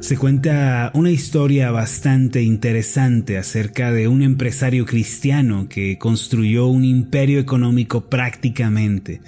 Se cuenta una historia bastante interesante acerca de un empresario cristiano que construyó un imperio económico prácticamente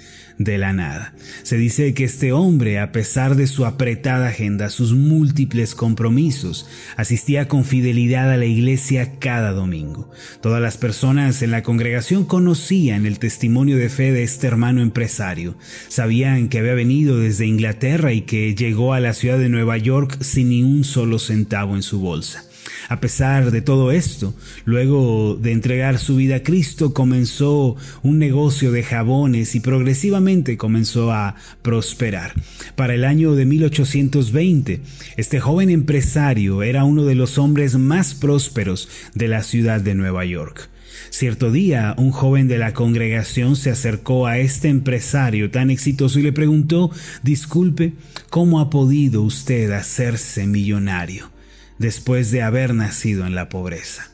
de la nada. Se dice que este hombre, a pesar de su apretada agenda, sus múltiples compromisos, asistía con fidelidad a la iglesia cada domingo. Todas las personas en la congregación conocían el testimonio de fe de este hermano empresario. Sabían que había venido desde Inglaterra y que llegó a la ciudad de Nueva York sin un solo centavo en su bolsa. A pesar de todo esto, luego de entregar su vida a Cristo, comenzó un negocio de jabones y progresivamente comenzó a prosperar. Para el año de 1820, este joven empresario era uno de los hombres más prósperos de la ciudad de Nueva York. Cierto día, un joven de la congregación se acercó a este empresario tan exitoso y le preguntó, disculpe, ¿cómo ha podido usted hacerse millonario? después de haber nacido en la pobreza.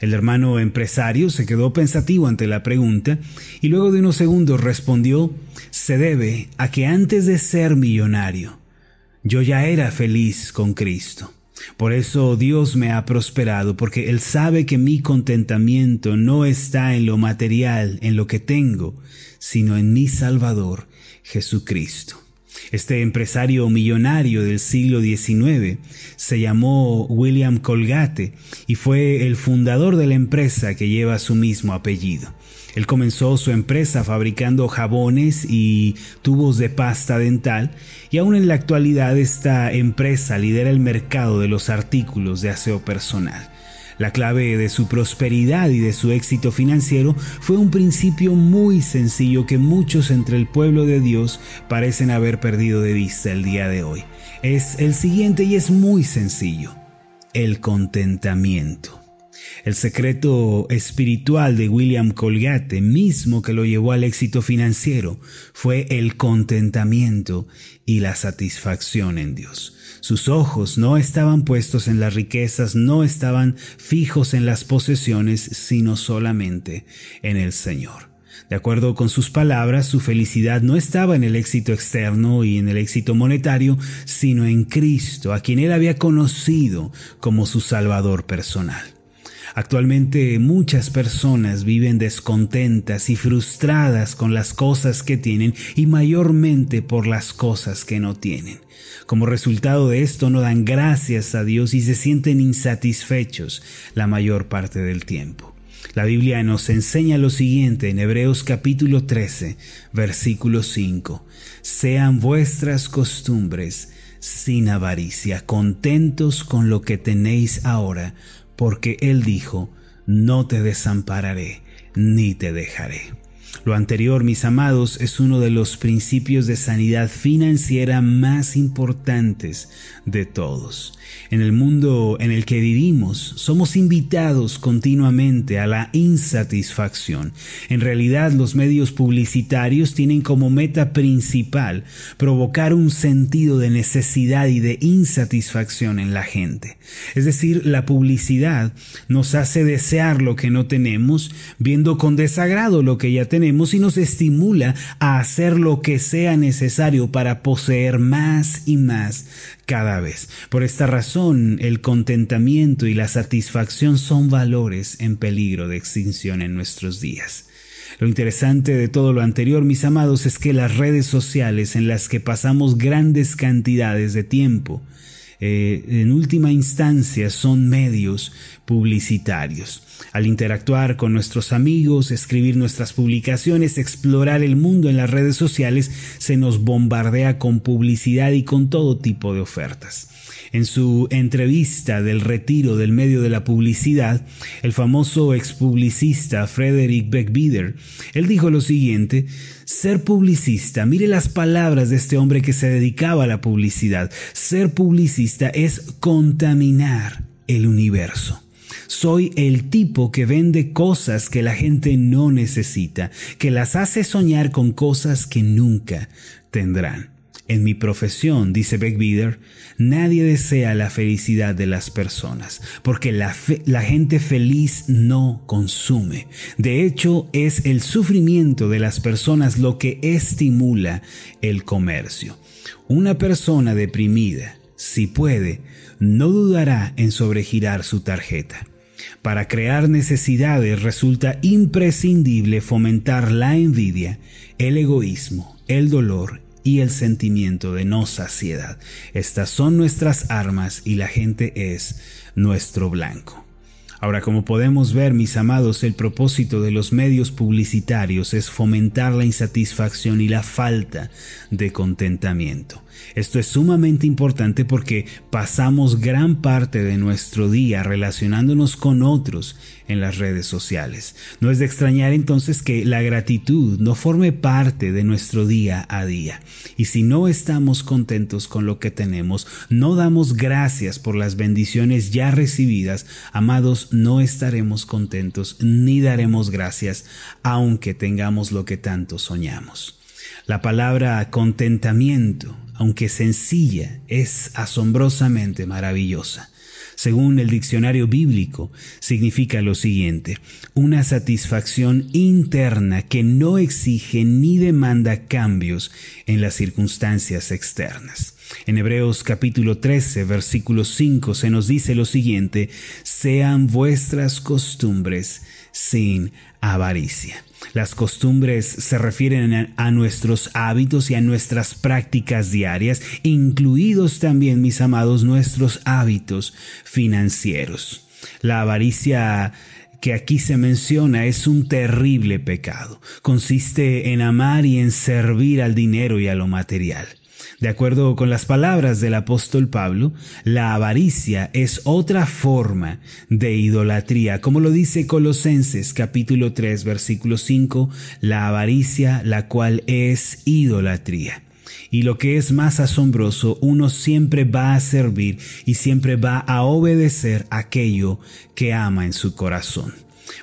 El hermano empresario se quedó pensativo ante la pregunta y luego de unos segundos respondió, se debe a que antes de ser millonario, yo ya era feliz con Cristo. Por eso Dios me ha prosperado, porque Él sabe que mi contentamiento no está en lo material, en lo que tengo, sino en mi Salvador, Jesucristo. Este empresario millonario del siglo XIX se llamó William Colgate y fue el fundador de la empresa que lleva su mismo apellido. Él comenzó su empresa fabricando jabones y tubos de pasta dental y aún en la actualidad esta empresa lidera el mercado de los artículos de aseo personal. La clave de su prosperidad y de su éxito financiero fue un principio muy sencillo que muchos entre el pueblo de Dios parecen haber perdido de vista el día de hoy. Es el siguiente y es muy sencillo. El contentamiento. El secreto espiritual de William Colgate, mismo que lo llevó al éxito financiero, fue el contentamiento y la satisfacción en Dios. Sus ojos no estaban puestos en las riquezas, no estaban fijos en las posesiones, sino solamente en el Señor. De acuerdo con sus palabras, su felicidad no estaba en el éxito externo y en el éxito monetario, sino en Cristo, a quien él había conocido como su Salvador personal. Actualmente muchas personas viven descontentas y frustradas con las cosas que tienen y mayormente por las cosas que no tienen. Como resultado de esto no dan gracias a Dios y se sienten insatisfechos la mayor parte del tiempo. La Biblia nos enseña lo siguiente en Hebreos capítulo 13, versículo 5. Sean vuestras costumbres sin avaricia, contentos con lo que tenéis ahora, porque Él dijo, no te desampararé ni te dejaré. Lo anterior, mis amados, es uno de los principios de sanidad financiera más importantes de todos. En el mundo en el que vivimos, somos invitados continuamente a la insatisfacción. En realidad, los medios publicitarios tienen como meta principal provocar un sentido de necesidad y de insatisfacción en la gente. Es decir, la publicidad nos hace desear lo que no tenemos, viendo con desagrado lo que ya tenemos y nos estimula a hacer lo que sea necesario para poseer más y más cada vez. Por esta razón, el contentamiento y la satisfacción son valores en peligro de extinción en nuestros días. Lo interesante de todo lo anterior, mis amados, es que las redes sociales en las que pasamos grandes cantidades de tiempo, eh, en última instancia son medios publicitarios. Al interactuar con nuestros amigos, escribir nuestras publicaciones, explorar el mundo en las redes sociales, se nos bombardea con publicidad y con todo tipo de ofertas. En su entrevista del retiro del medio de la publicidad, el famoso expublicista Frederick Beckbider, él dijo lo siguiente, ser publicista, mire las palabras de este hombre que se dedicaba a la publicidad, ser publicista es contaminar el universo. Soy el tipo que vende cosas que la gente no necesita, que las hace soñar con cosas que nunca tendrán. En mi profesión, dice Beckbider, nadie desea la felicidad de las personas, porque la, la, gente feliz no consume. De hecho, es el sufrimiento de las personas lo que estimula el comercio. Una persona deprimida si puede, no dudará en sobregirar su tarjeta. Para crear necesidades resulta imprescindible fomentar la envidia, el egoísmo, el dolor y el sentimiento de no saciedad. Estas son nuestras armas y la gente es nuestro blanco. Ahora, como podemos ver, mis amados, el propósito de los medios publicitarios es fomentar la insatisfacción y la falta de contentamiento. Esto es sumamente importante porque pasamos gran parte de nuestro día relacionándonos con otros en las redes sociales. No es de extrañar entonces que la gratitud no forme parte de nuestro día a día. Y si no estamos contentos con lo que tenemos, no damos gracias por las bendiciones ya recibidas, amados, no estaremos contentos ni daremos gracias aunque tengamos lo que tanto soñamos. La palabra contentamiento, aunque sencilla, es asombrosamente maravillosa. Según el diccionario bíblico, significa lo siguiente, una satisfacción interna que no exige ni demanda cambios en las circunstancias externas. En Hebreos capítulo 13, versículo 5 se nos dice lo siguiente, sean vuestras costumbres sin avaricia. Las costumbres se refieren a nuestros hábitos y a nuestras prácticas diarias, incluidos también, mis amados, nuestros hábitos financieros. La avaricia que aquí se menciona es un terrible pecado. Consiste en amar y en servir al dinero y a lo material. De acuerdo con las palabras del apóstol Pablo, la avaricia es otra forma de idolatría. Como lo dice Colosenses capítulo 3 versículo 5, la avaricia la cual es idolatría. Y lo que es más asombroso, uno siempre va a servir y siempre va a obedecer aquello que ama en su corazón.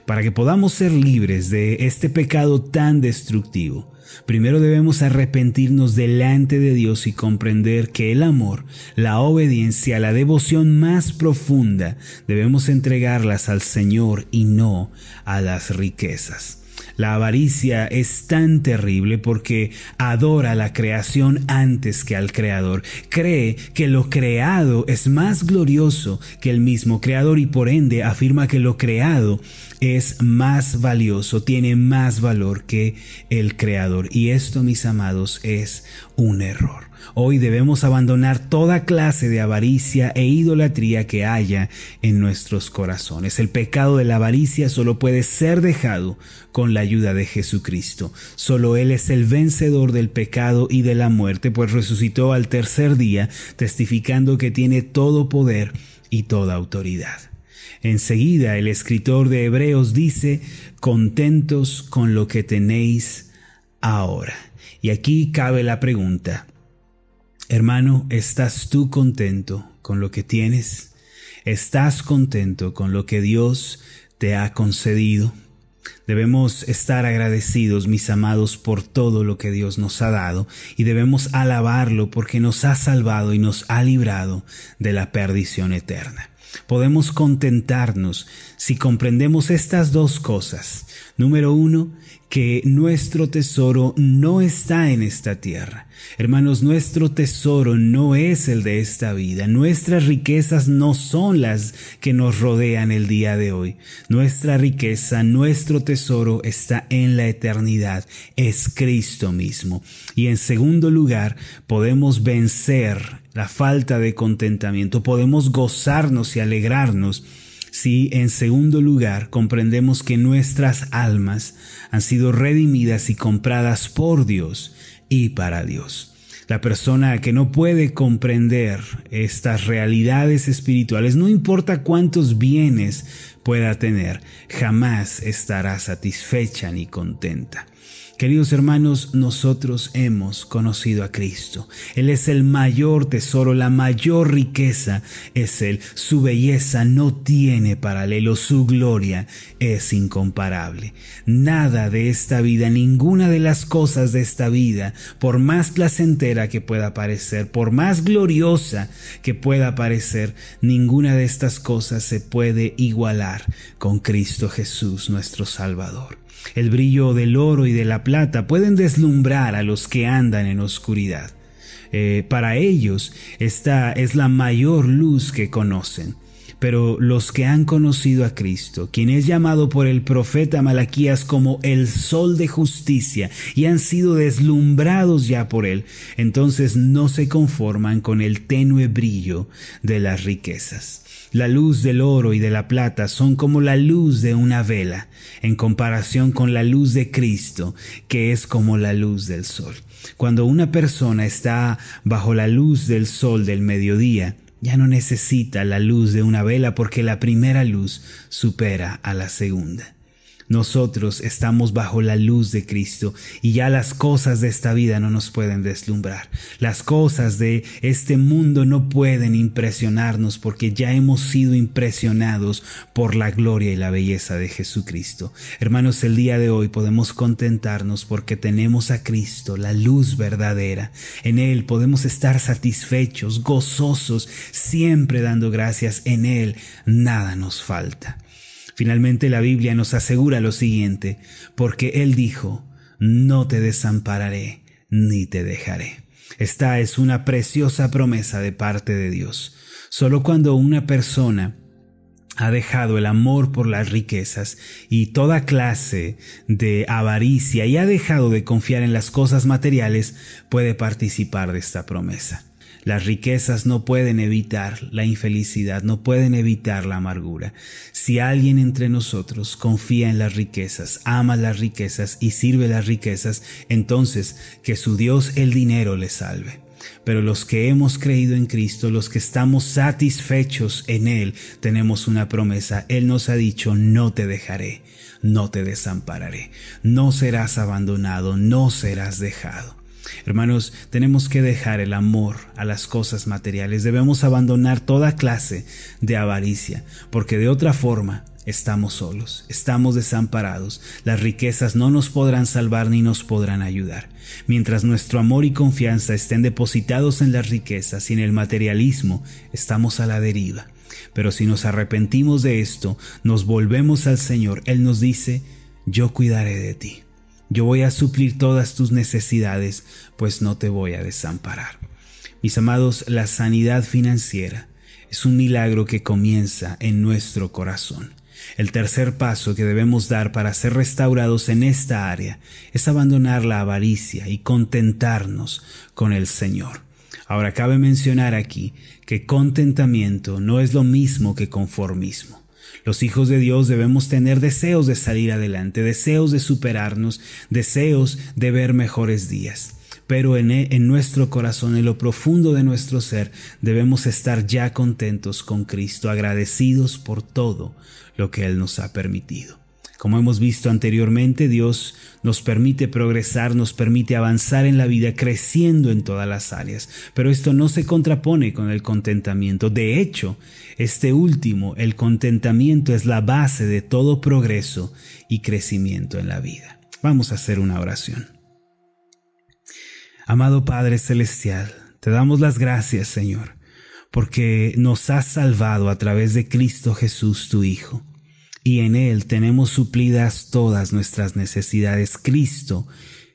Para que podamos ser libres de este pecado tan destructivo, Primero debemos arrepentirnos delante de Dios y comprender que el amor, la obediencia, la devoción más profunda debemos entregarlas al Señor y no a las riquezas. La avaricia es tan terrible porque adora la creación antes que al Creador. Cree que lo creado es más glorioso que el mismo Creador y por ende afirma que lo creado es más valioso, tiene más valor que el Creador. Y esto, mis amados, es un error. Hoy debemos abandonar toda clase de avaricia e idolatría que haya en nuestros corazones. El pecado de la avaricia solo puede ser dejado con la ayuda de Jesucristo. Solo Él es el vencedor del pecado y de la muerte, pues resucitó al tercer día, testificando que tiene todo poder y toda autoridad. Enseguida el escritor de Hebreos dice, contentos con lo que tenéis ahora. Y aquí cabe la pregunta, Hermano, ¿estás tú contento con lo que tienes? ¿Estás contento con lo que Dios te ha concedido? Debemos estar agradecidos, mis amados, por todo lo que Dios nos ha dado y debemos alabarlo porque nos ha salvado y nos ha librado de la perdición eterna. Podemos contentarnos si comprendemos estas dos cosas. Número uno, que nuestro tesoro no está en esta tierra. Hermanos, nuestro tesoro no es el de esta vida. Nuestras riquezas no son las que nos rodean el día de hoy. Nuestra riqueza, nuestro tesoro está en la eternidad. Es Cristo mismo. Y en segundo lugar, podemos vencer la falta de contentamiento. Podemos gozarnos y alegrarnos si en segundo lugar comprendemos que nuestras almas han sido redimidas y compradas por Dios y para Dios. La persona que no puede comprender estas realidades espirituales, no importa cuántos bienes pueda tener, jamás estará satisfecha ni contenta. Queridos hermanos, nosotros hemos conocido a Cristo. Él es el mayor tesoro, la mayor riqueza es Él. Su belleza no tiene paralelo, su gloria es incomparable. Nada de esta vida, ninguna de las cosas de esta vida, por más placentera que pueda parecer, por más gloriosa que pueda parecer, ninguna de estas cosas se puede igualar con Cristo Jesús, nuestro Salvador. El brillo del oro y de la plata pueden deslumbrar a los que andan en oscuridad, Eh, para ellos esta es la mayor luz que conocen. Pero los que han conocido a Cristo, quien es llamado por el profeta Malaquías como el sol de justicia y han sido deslumbrados ya por él, entonces no se conforman con el tenue brillo de las riquezas. La luz del oro y de la plata son como la luz de una vela en comparación con la luz de Cristo, que es como la luz del sol. Cuando una persona está bajo la luz del sol del mediodía, ya no necesita la luz de una vela porque la primera luz supera a la segunda. Nosotros estamos bajo la luz de Cristo y ya las cosas de esta vida no nos pueden deslumbrar. Las cosas de este mundo no pueden impresionarnos porque ya hemos sido impresionados por la gloria y la belleza de Jesucristo. Hermanos, el día de hoy podemos contentarnos porque tenemos a Cristo, la luz verdadera. En Él podemos estar satisfechos, gozosos, siempre dando gracias. En Él nada nos falta. Finalmente la Biblia nos asegura lo siguiente, porque Él dijo, no te desampararé ni te dejaré. Esta es una preciosa promesa de parte de Dios. Solo cuando una persona ha dejado el amor por las riquezas y toda clase de avaricia y ha dejado de confiar en las cosas materiales, puede participar de esta promesa. Las riquezas no pueden evitar la infelicidad, no pueden evitar la amargura. Si alguien entre nosotros confía en las riquezas, ama las riquezas y sirve las riquezas, entonces que su Dios el dinero le salve. Pero los que hemos creído en Cristo, los que estamos satisfechos en Él, tenemos una promesa. Él nos ha dicho, no te dejaré, no te desampararé, no serás abandonado, no serás dejado. Hermanos, tenemos que dejar el amor a las cosas materiales, debemos abandonar toda clase de avaricia, porque de otra forma estamos solos, estamos desamparados, las riquezas no nos podrán salvar ni nos podrán ayudar. Mientras nuestro amor y confianza estén depositados en las riquezas y en el materialismo, estamos a la deriva. Pero si nos arrepentimos de esto, nos volvemos al Señor, Él nos dice, yo cuidaré de ti. Yo voy a suplir todas tus necesidades, pues no te voy a desamparar. Mis amados, la sanidad financiera es un milagro que comienza en nuestro corazón. El tercer paso que debemos dar para ser restaurados en esta área es abandonar la avaricia y contentarnos con el Señor. Ahora cabe mencionar aquí que contentamiento no es lo mismo que conformismo. Los hijos de Dios debemos tener deseos de salir adelante, deseos de superarnos, deseos de ver mejores días. Pero en, e, en, nuestro corazón, en lo profundo de nuestro ser, debemos estar ya contentos con Cristo, agradecidos por todo lo que Él nos ha permitido. Como hemos visto anteriormente, Dios nos permite progresar, nos permite avanzar en la vida, creciendo en todas las áreas. Pero esto no se contrapone con el contentamiento. De hecho, este último, el contentamiento, es la base de todo progreso y crecimiento en la vida. Vamos a hacer una oración. Amado Padre Celestial, te damos las gracias, Señor, porque nos has salvado a través de Cristo Jesús, tu Hijo y en Él tenemos suplidas todas nuestras necesidades. Cristo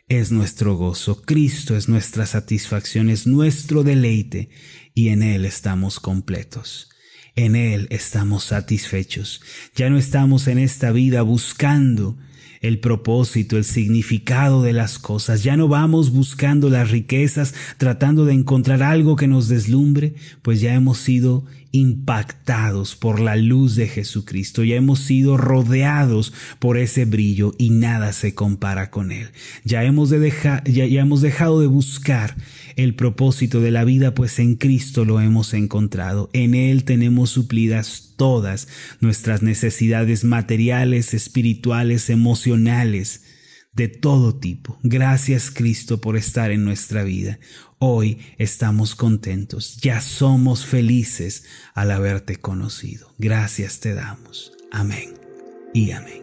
es nuestro gozo, Cristo es nuestra satisfacción, es nuestro deleite y en Él estamos completos. En Él estamos satisfechos. Ya no estamos en esta vida buscando el propósito, el significado de las cosas. Ya no vamos buscando las riquezas, tratando de encontrar algo que nos deslumbre, pues ya hemos sido impactados por la luz de Jesucristo, ya hemos sido rodeados por ese brillo y nada se compara con él. Ya hemos, de ya, ya hemos dejado de buscar el propósito de la vida, pues en Cristo lo hemos encontrado. En Él tenemos suplidas todas nuestras necesidades materiales, espirituales, emocionales, de todo tipo. Gracias Cristo por estar en nuestra vida. Hoy estamos contentos, ya somos felices al haberte conocido. Gracias te damos. Amén y amén.